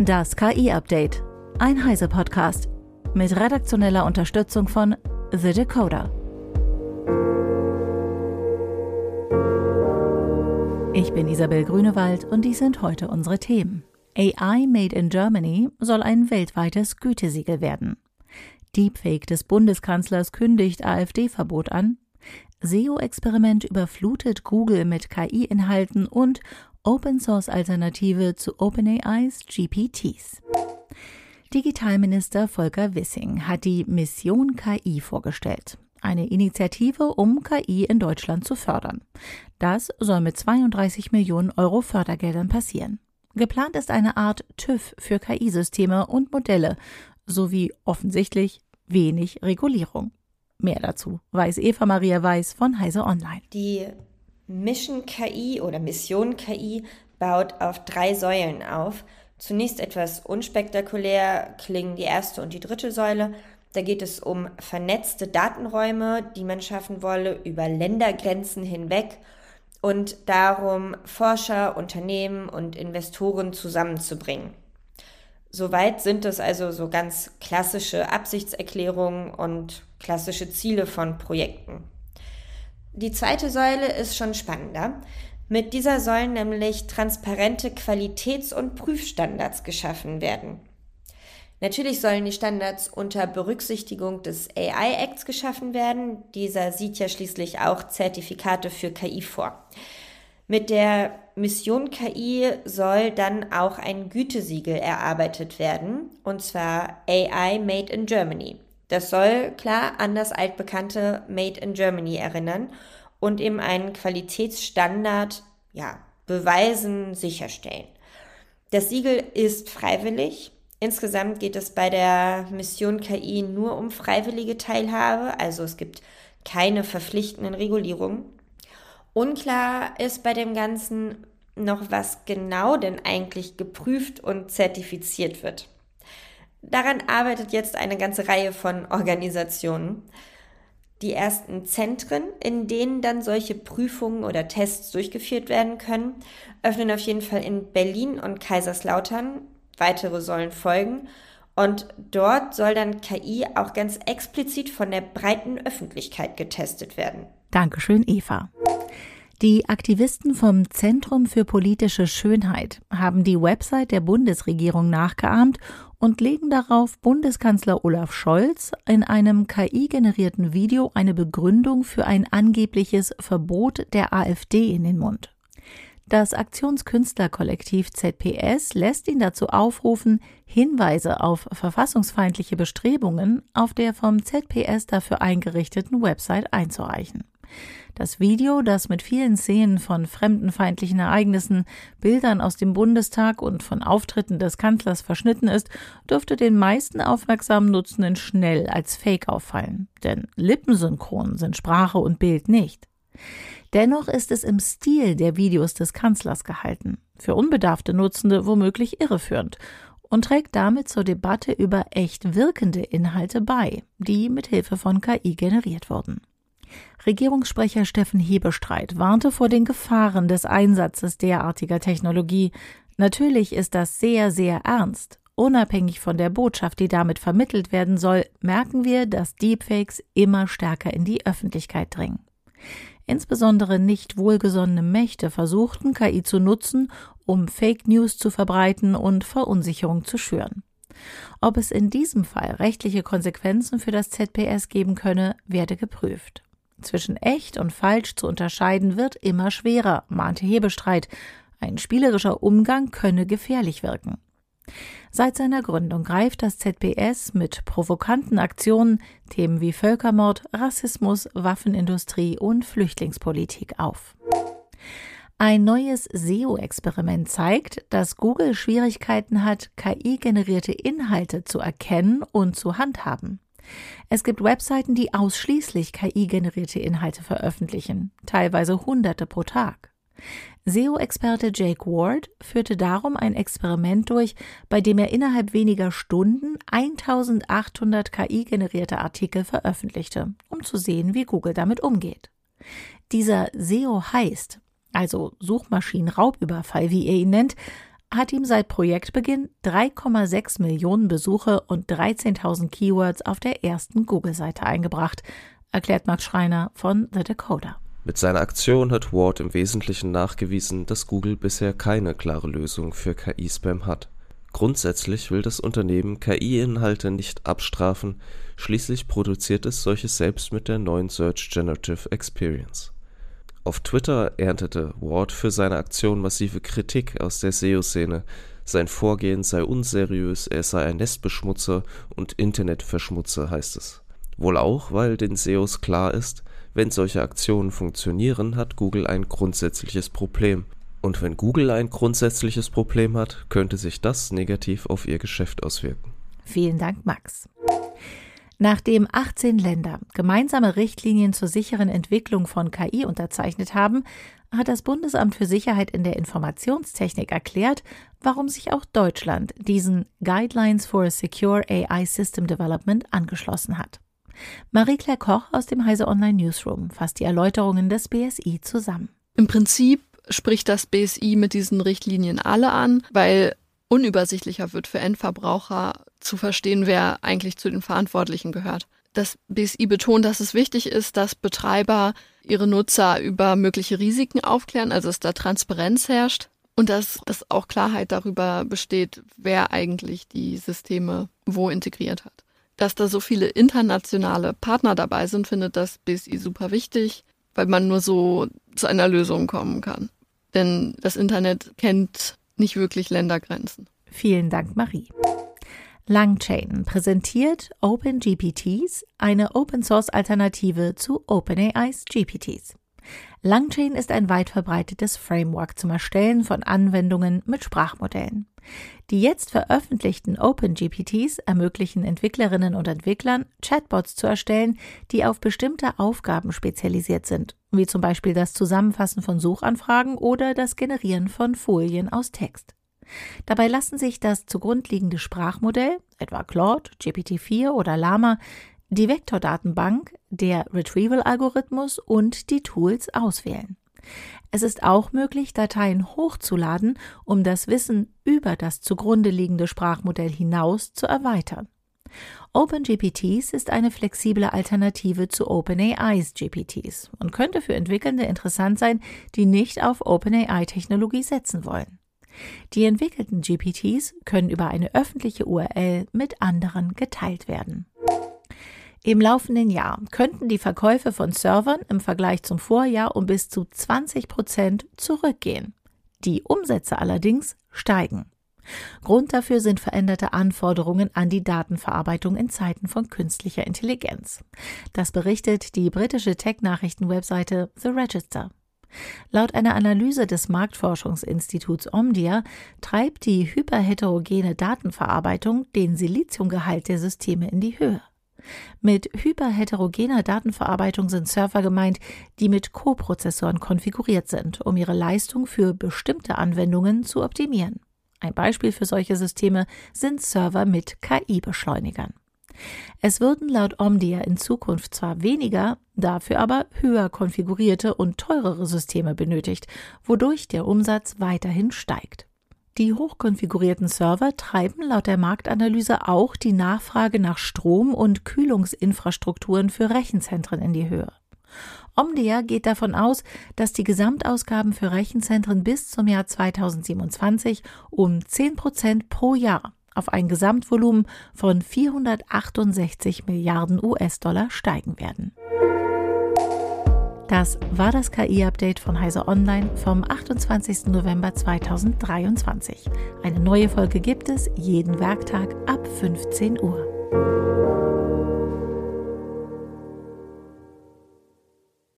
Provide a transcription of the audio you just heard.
Das KI-Update. Ein Heise-Podcast. Mit redaktioneller Unterstützung von The Decoder. Ich bin Isabel Grünewald und dies sind heute unsere Themen. AI Made in Germany soll ein weltweites Gütesiegel werden. Deepfake des Bundeskanzlers kündigt AfD-Verbot an. SEO-Experiment überflutet Google mit KI-Inhalten und Open-Source-Alternative zu OpenAIs GPTs. Digitalminister Volker Wissing hat die Mission KI vorgestellt. Eine Initiative, um KI in Deutschland zu fördern. Das soll mit 32 Millionen Euro Fördergeldern passieren. Geplant ist eine Art TÜV für KI-Systeme und Modelle sowie offensichtlich wenig Regulierung. Mehr dazu weiß Eva Maria Weiß von Heise Online. Die Mission KI oder Mission KI baut auf drei Säulen auf. Zunächst etwas unspektakulär klingen die erste und die dritte Säule. Da geht es um vernetzte Datenräume, die man schaffen wolle über Ländergrenzen hinweg und darum, Forscher, Unternehmen und Investoren zusammenzubringen. Soweit sind es also so ganz klassische Absichtserklärungen und klassische Ziele von Projekten. Die zweite Säule ist schon spannender. Mit dieser sollen nämlich transparente Qualitäts- und Prüfstandards geschaffen werden. Natürlich sollen die Standards unter Berücksichtigung des AI Acts geschaffen werden. Dieser sieht ja schließlich auch Zertifikate für KI vor. Mit der Mission KI soll dann auch ein Gütesiegel erarbeitet werden, und zwar AI Made in Germany. Das soll klar an das altbekannte Made in Germany erinnern und eben einen Qualitätsstandard, ja, beweisen, sicherstellen. Das Siegel ist freiwillig. Insgesamt geht es bei der Mission KI nur um freiwillige Teilhabe, also es gibt keine verpflichtenden Regulierungen. Unklar ist bei dem Ganzen noch, was genau denn eigentlich geprüft und zertifiziert wird. Daran arbeitet jetzt eine ganze Reihe von Organisationen. Die ersten Zentren, in denen dann solche Prüfungen oder Tests durchgeführt werden können, öffnen auf jeden Fall in Berlin und Kaiserslautern. Weitere sollen folgen. Und dort soll dann KI auch ganz explizit von der breiten Öffentlichkeit getestet werden. Dankeschön, Eva. Die Aktivisten vom Zentrum für politische Schönheit haben die Website der Bundesregierung nachgeahmt und legen darauf Bundeskanzler Olaf Scholz in einem KI-generierten Video eine Begründung für ein angebliches Verbot der AfD in den Mund. Das Aktionskünstlerkollektiv ZPS lässt ihn dazu aufrufen, Hinweise auf verfassungsfeindliche Bestrebungen auf der vom ZPS dafür eingerichteten Website einzureichen. Das Video, das mit vielen Szenen von fremdenfeindlichen Ereignissen, Bildern aus dem Bundestag und von Auftritten des Kanzlers verschnitten ist, dürfte den meisten aufmerksamen Nutzenden schnell als Fake auffallen. Denn lippensynchron sind Sprache und Bild nicht. Dennoch ist es im Stil der Videos des Kanzlers gehalten, für unbedarfte Nutzende womöglich irreführend und trägt damit zur Debatte über echt wirkende Inhalte bei, die mit Hilfe von KI generiert wurden. Regierungssprecher Steffen Hebestreit warnte vor den Gefahren des Einsatzes derartiger Technologie. Natürlich ist das sehr, sehr ernst. Unabhängig von der Botschaft, die damit vermittelt werden soll, merken wir, dass Deepfakes immer stärker in die Öffentlichkeit dringen. Insbesondere nicht wohlgesonnene Mächte versuchten, KI zu nutzen, um Fake News zu verbreiten und Verunsicherung zu schüren. Ob es in diesem Fall rechtliche Konsequenzen für das ZPS geben könne, werde geprüft. Zwischen echt und falsch zu unterscheiden wird immer schwerer, mahnte Hebestreit. Ein spielerischer Umgang könne gefährlich wirken. Seit seiner Gründung greift das ZPS mit provokanten Aktionen Themen wie Völkermord, Rassismus, Waffenindustrie und Flüchtlingspolitik auf. Ein neues SEO-Experiment zeigt, dass Google Schwierigkeiten hat, KI-generierte Inhalte zu erkennen und zu handhaben. Es gibt Webseiten, die ausschließlich KI-generierte Inhalte veröffentlichen, teilweise Hunderte pro Tag. SEO-Experte Jake Ward führte darum ein Experiment durch, bei dem er innerhalb weniger Stunden 1800 KI-generierte Artikel veröffentlichte, um zu sehen, wie Google damit umgeht. Dieser SEO heißt, also Suchmaschinenraubüberfall, wie er ihn nennt, hat ihm seit Projektbeginn 3,6 Millionen Besuche und 13.000 Keywords auf der ersten Google-Seite eingebracht, erklärt Max Schreiner von The Decoder. Mit seiner Aktion hat Ward im Wesentlichen nachgewiesen, dass Google bisher keine klare Lösung für KI-Spam hat. Grundsätzlich will das Unternehmen KI-Inhalte nicht abstrafen, schließlich produziert es solche selbst mit der neuen Search Generative Experience. Auf Twitter erntete Ward für seine Aktion massive Kritik aus der SEO-Szene, sein Vorgehen sei unseriös, er sei ein Nestbeschmutzer und Internetverschmutzer, heißt es. Wohl auch, weil den SEOs klar ist, wenn solche Aktionen funktionieren, hat Google ein grundsätzliches Problem. Und wenn Google ein grundsätzliches Problem hat, könnte sich das negativ auf ihr Geschäft auswirken. Vielen Dank, Max. Nachdem 18 Länder gemeinsame Richtlinien zur sicheren Entwicklung von KI unterzeichnet haben, hat das Bundesamt für Sicherheit in der Informationstechnik erklärt, warum sich auch Deutschland diesen Guidelines for a Secure AI System Development angeschlossen hat. Marie-Claire Koch aus dem Heise Online Newsroom fasst die Erläuterungen des BSI zusammen. Im Prinzip spricht das BSI mit diesen Richtlinien alle an, weil unübersichtlicher wird für Endverbraucher zu verstehen, wer eigentlich zu den Verantwortlichen gehört. Das BSI betont, dass es wichtig ist, dass Betreiber ihre Nutzer über mögliche Risiken aufklären, also dass da Transparenz herrscht und dass es auch Klarheit darüber besteht, wer eigentlich die Systeme wo integriert hat. Dass da so viele internationale Partner dabei sind, findet das BSI super wichtig, weil man nur so zu einer Lösung kommen kann. Denn das Internet kennt nicht wirklich Ländergrenzen. Vielen Dank, Marie. Langchain präsentiert OpenGPTs, eine Open-Source-Alternative zu OpenAIs GPTs. Langchain ist ein weit verbreitetes Framework zum Erstellen von Anwendungen mit Sprachmodellen. Die jetzt veröffentlichten OpenGPTs ermöglichen Entwicklerinnen und Entwicklern, Chatbots zu erstellen, die auf bestimmte Aufgaben spezialisiert sind, wie zum Beispiel das Zusammenfassen von Suchanfragen oder das Generieren von Folien aus Text. Dabei lassen sich das zugrundliegende Sprachmodell, etwa Claude, GPT-4 oder Lama, die Vektordatenbank, der Retrieval-Algorithmus und die Tools auswählen. Es ist auch möglich, Dateien hochzuladen, um das Wissen über das zugrunde liegende Sprachmodell hinaus zu erweitern. OpenGPTs ist eine flexible Alternative zu OpenAIs GPTs und könnte für Entwickelnde interessant sein, die nicht auf OpenAI-Technologie setzen wollen. Die entwickelten GPTs können über eine öffentliche URL mit anderen geteilt werden. Im laufenden Jahr könnten die Verkäufe von Servern im Vergleich zum Vorjahr um bis zu 20 Prozent zurückgehen. Die Umsätze allerdings steigen. Grund dafür sind veränderte Anforderungen an die Datenverarbeitung in Zeiten von künstlicher Intelligenz. Das berichtet die britische Tech-Nachrichten-Webseite The Register. Laut einer Analyse des Marktforschungsinstituts Omdia treibt die hyperheterogene Datenverarbeitung den Siliziumgehalt der Systeme in die Höhe. Mit hyperheterogener Datenverarbeitung sind Server gemeint, die mit Coprozessoren konfiguriert sind, um ihre Leistung für bestimmte Anwendungen zu optimieren. Ein Beispiel für solche Systeme sind Server mit KI-Beschleunigern. Es würden laut Omdia in Zukunft zwar weniger, dafür aber höher konfigurierte und teurere Systeme benötigt, wodurch der Umsatz weiterhin steigt. Die hochkonfigurierten Server treiben laut der Marktanalyse auch die Nachfrage nach Strom- und Kühlungsinfrastrukturen für Rechenzentren in die Höhe. Omdia geht davon aus, dass die Gesamtausgaben für Rechenzentren bis zum Jahr 2027 um 10 Prozent pro Jahr auf ein Gesamtvolumen von 468 Milliarden US-Dollar steigen werden. Das war das KI-Update von Heise Online vom 28. November 2023. Eine neue Folge gibt es jeden Werktag ab 15 Uhr.